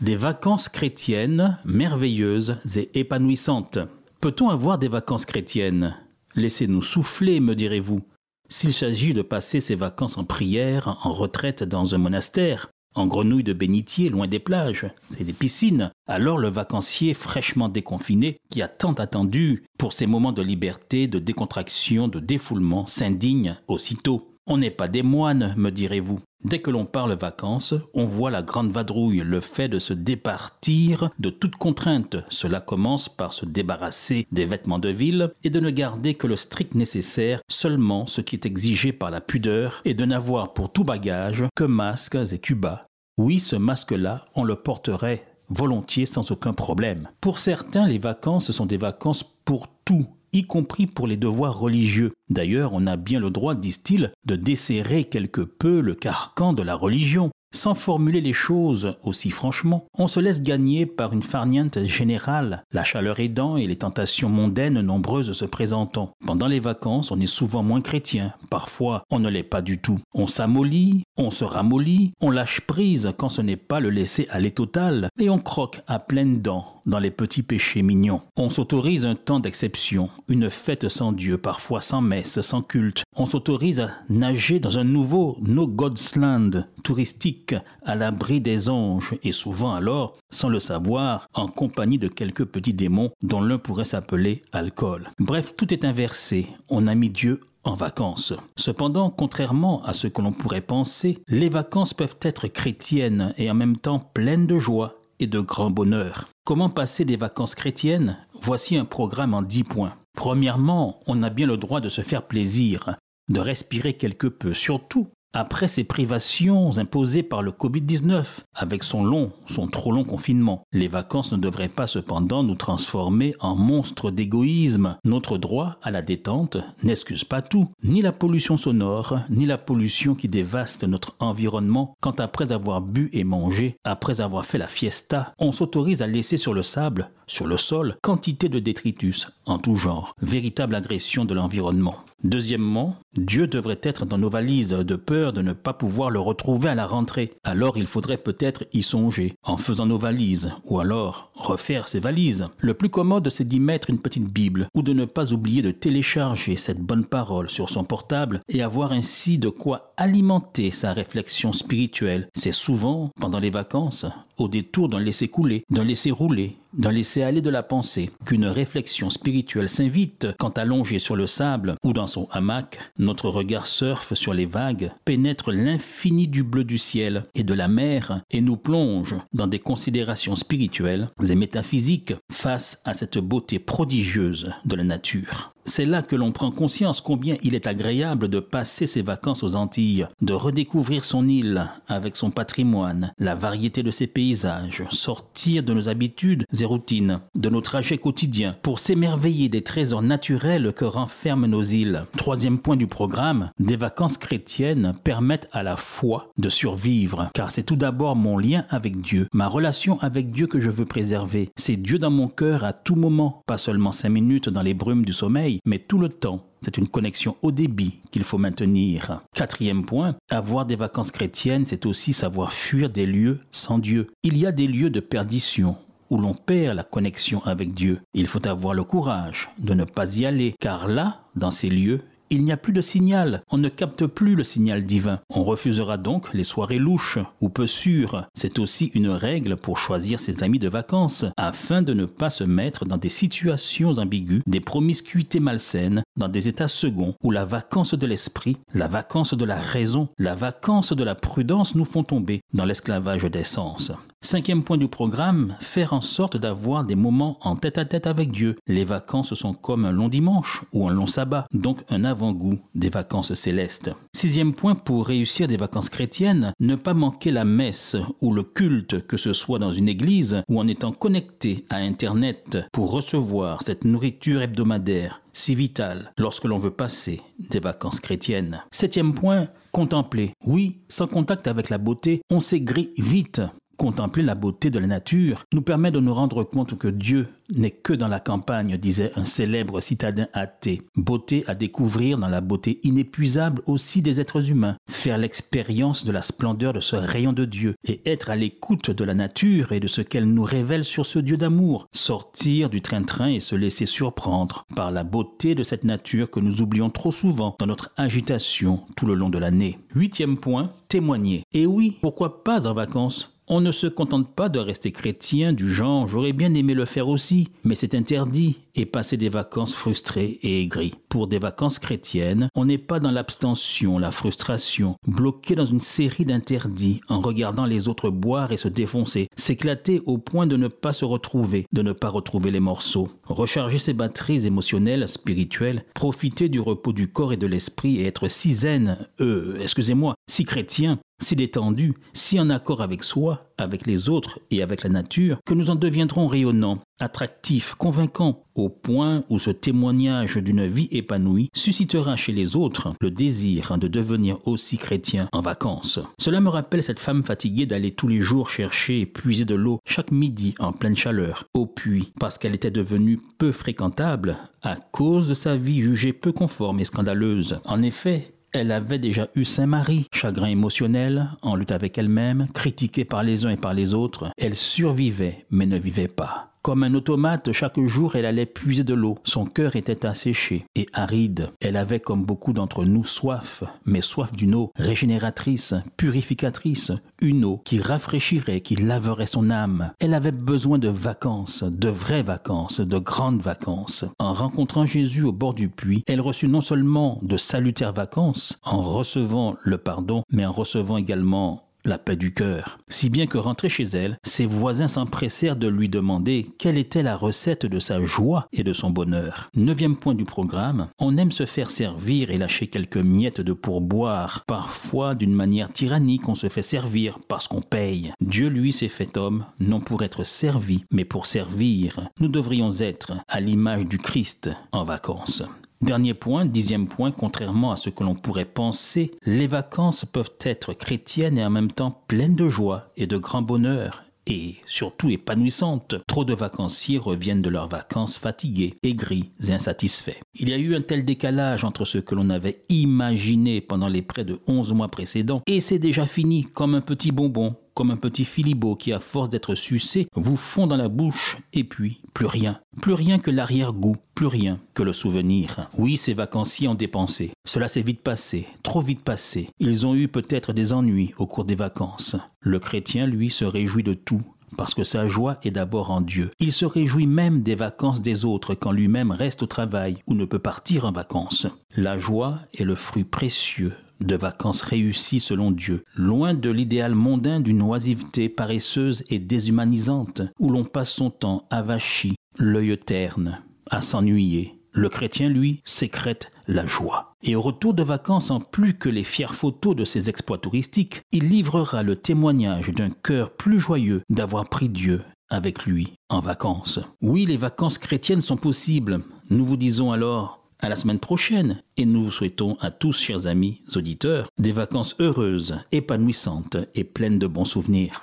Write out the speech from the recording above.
Des vacances chrétiennes merveilleuses et épanouissantes. Peut-on avoir des vacances chrétiennes? Laissez-nous souffler, me direz-vous. S'il s'agit de passer ces vacances en prière, en retraite dans un monastère, en grenouille de bénitier, loin des plages, et des piscines, alors le vacancier fraîchement déconfiné, qui a tant attendu pour ces moments de liberté, de décontraction, de défoulement, s'indigne aussitôt. On n'est pas des moines, me direz-vous. Dès que l'on parle vacances, on voit la grande vadrouille, le fait de se départir de toute contrainte. Cela commence par se débarrasser des vêtements de ville et de ne garder que le strict nécessaire, seulement ce qui est exigé par la pudeur, et de n'avoir pour tout bagage que masques et cubas. Oui, ce masque-là, on le porterait volontiers sans aucun problème. Pour certains, les vacances sont des vacances pour tout y compris pour les devoirs religieux. D'ailleurs, on a bien le droit, disent-ils, de desserrer quelque peu le carcan de la religion. Sans formuler les choses aussi franchement, on se laisse gagner par une farniente générale, la chaleur aidant et les tentations mondaines nombreuses se présentant. Pendant les vacances, on est souvent moins chrétien, parfois on ne l'est pas du tout. On s'amollit, on se ramollit, on lâche prise quand ce n'est pas le laisser aller total, et on croque à pleines dents dans les petits péchés mignons. On s'autorise un temps d'exception, une fête sans Dieu, parfois sans messe, sans culte. On s'autorise à nager dans un nouveau No God's Land touristique à l'abri des anges et souvent alors, sans le savoir, en compagnie de quelques petits démons dont l'un pourrait s'appeler alcool. Bref, tout est inversé. On a mis Dieu en vacances. Cependant, contrairement à ce que l'on pourrait penser, les vacances peuvent être chrétiennes et en même temps pleines de joie et de grand bonheur. Comment passer des vacances chrétiennes? Voici un programme en 10 points. Premièrement, on a bien le droit de se faire plaisir, de respirer quelque peu, surtout après ces privations imposées par le Covid-19, avec son long, son trop long confinement, les vacances ne devraient pas cependant nous transformer en monstres d'égoïsme. Notre droit à la détente n'excuse pas tout, ni la pollution sonore, ni la pollution qui dévaste notre environnement. Quand après avoir bu et mangé, après avoir fait la fiesta, on s'autorise à laisser sur le sable, sur le sol, quantité de détritus en tout genre, véritable agression de l'environnement. Deuxièmement, Dieu devrait être dans nos valises de peur de ne pas pouvoir le retrouver à la rentrée. Alors il faudrait peut-être y songer en faisant nos valises ou alors refaire ses valises. Le plus commode c'est d'y mettre une petite Bible ou de ne pas oublier de télécharger cette bonne parole sur son portable et avoir ainsi de quoi alimenter sa réflexion spirituelle. C'est souvent pendant les vacances au détour d'un laisser couler, d'un laisser rouler, d'un laisser aller de la pensée, qu'une réflexion spirituelle s'invite quand allongé sur le sable ou dans son hamac, notre regard surfe sur les vagues, pénètre l'infini du bleu du ciel et de la mer et nous plonge dans des considérations spirituelles et métaphysiques face à cette beauté prodigieuse de la nature. C'est là que l'on prend conscience combien il est agréable de passer ses vacances aux Antilles, de redécouvrir son île avec son patrimoine, la variété de ses paysages, sortir de nos habitudes et routines, de nos trajets quotidiens, pour s'émerveiller des trésors naturels que renferment nos îles. Troisième point du programme, des vacances chrétiennes permettent à la foi de survivre, car c'est tout d'abord mon lien avec Dieu, ma relation avec Dieu que je veux préserver. C'est Dieu dans mon cœur à tout moment, pas seulement cinq minutes dans les brumes du sommeil, mais tout le temps. C'est une connexion au débit qu'il faut maintenir. Quatrième point, avoir des vacances chrétiennes, c'est aussi savoir fuir des lieux sans Dieu. Il y a des lieux de perdition où l'on perd la connexion avec Dieu. Il faut avoir le courage de ne pas y aller, car là, dans ces lieux, il n'y a plus de signal, on ne capte plus le signal divin. On refusera donc les soirées louches ou peu sûres. C'est aussi une règle pour choisir ses amis de vacances, afin de ne pas se mettre dans des situations ambiguës, des promiscuités malsaines, dans des états seconds où la vacance de l'esprit, la vacance de la raison, la vacance de la prudence nous font tomber dans l'esclavage des sens. Cinquième point du programme, faire en sorte d'avoir des moments en tête à tête avec Dieu. Les vacances sont comme un long dimanche ou un long sabbat, donc un avant-goût des vacances célestes. Sixième point, pour réussir des vacances chrétiennes, ne pas manquer la messe ou le culte, que ce soit dans une église ou en étant connecté à Internet pour recevoir cette nourriture hebdomadaire si vitale lorsque l'on veut passer des vacances chrétiennes. Septième point, contempler. Oui, sans contact avec la beauté, on s'aigrit vite. Contempler la beauté de la nature nous permet de nous rendre compte que Dieu n'est que dans la campagne, disait un célèbre citadin athée. Beauté à découvrir dans la beauté inépuisable aussi des êtres humains. Faire l'expérience de la splendeur de ce rayon de Dieu et être à l'écoute de la nature et de ce qu'elle nous révèle sur ce Dieu d'amour. Sortir du train-train et se laisser surprendre par la beauté de cette nature que nous oublions trop souvent dans notre agitation tout le long de l'année. Huitième point, témoigner. Et oui, pourquoi pas en vacances? On ne se contente pas de rester chrétien du genre j'aurais bien aimé le faire aussi, mais c'est interdit et passer des vacances frustrées et aigries. Pour des vacances chrétiennes, on n'est pas dans l'abstention, la frustration, bloqué dans une série d'interdits en regardant les autres boire et se défoncer, s'éclater au point de ne pas se retrouver, de ne pas retrouver les morceaux, recharger ses batteries émotionnelles, spirituelles, profiter du repos du corps et de l'esprit et être si zen, euh, excusez-moi, si chrétien, si détendu, si en accord avec soi, avec les autres et avec la nature, que nous en deviendrons rayonnants, attractifs, convaincants, au point où ce témoignage d'une vie épanouie suscitera chez les autres le désir de devenir aussi chrétien en vacances. Cela me rappelle cette femme fatiguée d'aller tous les jours chercher et puiser de l'eau chaque midi en pleine chaleur au puits parce qu'elle était devenue peu fréquentable à cause de sa vie jugée peu conforme et scandaleuse. En effet, elle avait déjà eu Saint-Marie, chagrin émotionnel, en lutte avec elle-même, critiquée par les uns et par les autres. Elle survivait, mais ne vivait pas. Comme un automate, chaque jour elle allait puiser de l'eau. Son cœur était asséché et aride. Elle avait, comme beaucoup d'entre nous, soif, mais soif d'une eau régénératrice, purificatrice, une eau qui rafraîchirait, qui laverait son âme. Elle avait besoin de vacances, de vraies vacances, de grandes vacances. En rencontrant Jésus au bord du puits, elle reçut non seulement de salutaires vacances, en recevant le pardon, mais en recevant également la paix du cœur, si bien que rentrée chez elle, ses voisins s'empressèrent de lui demander quelle était la recette de sa joie et de son bonheur. Neuvième point du programme, on aime se faire servir et lâcher quelques miettes de pourboire. Parfois, d'une manière tyrannique, on se fait servir parce qu'on paye. Dieu, lui, s'est fait homme, non pour être servi, mais pour servir. Nous devrions être à l'image du Christ en vacances. Dernier point, dixième point, contrairement à ce que l'on pourrait penser, les vacances peuvent être chrétiennes et en même temps pleines de joie et de grand bonheur et surtout épanouissantes. Trop de vacanciers reviennent de leurs vacances fatigués, aigris et insatisfaits. Il y a eu un tel décalage entre ce que l'on avait imaginé pendant les près de 11 mois précédents et c'est déjà fini comme un petit bonbon comme un petit filibo qui, à force d'être sucé, vous fond dans la bouche, et puis plus rien. Plus rien que l'arrière-goût, plus rien que le souvenir. Oui, ces vacanciers ont dépensé. Cela s'est vite passé, trop vite passé. Ils ont eu peut-être des ennuis au cours des vacances. Le chrétien, lui, se réjouit de tout, parce que sa joie est d'abord en Dieu. Il se réjouit même des vacances des autres quand lui-même reste au travail ou ne peut partir en vacances. La joie est le fruit précieux de vacances réussies selon Dieu, loin de l'idéal mondain d'une oisiveté paresseuse et déshumanisante, où l'on passe son temps avachi, l'œil terne, à s'ennuyer. Le chrétien, lui, sécrète la joie. Et au retour de vacances, en plus que les fières photos de ses exploits touristiques, il livrera le témoignage d'un cœur plus joyeux d'avoir pris Dieu avec lui en vacances. Oui, les vacances chrétiennes sont possibles. Nous vous disons alors à la semaine prochaine et nous vous souhaitons à tous, chers amis auditeurs, des vacances heureuses, épanouissantes et pleines de bons souvenirs.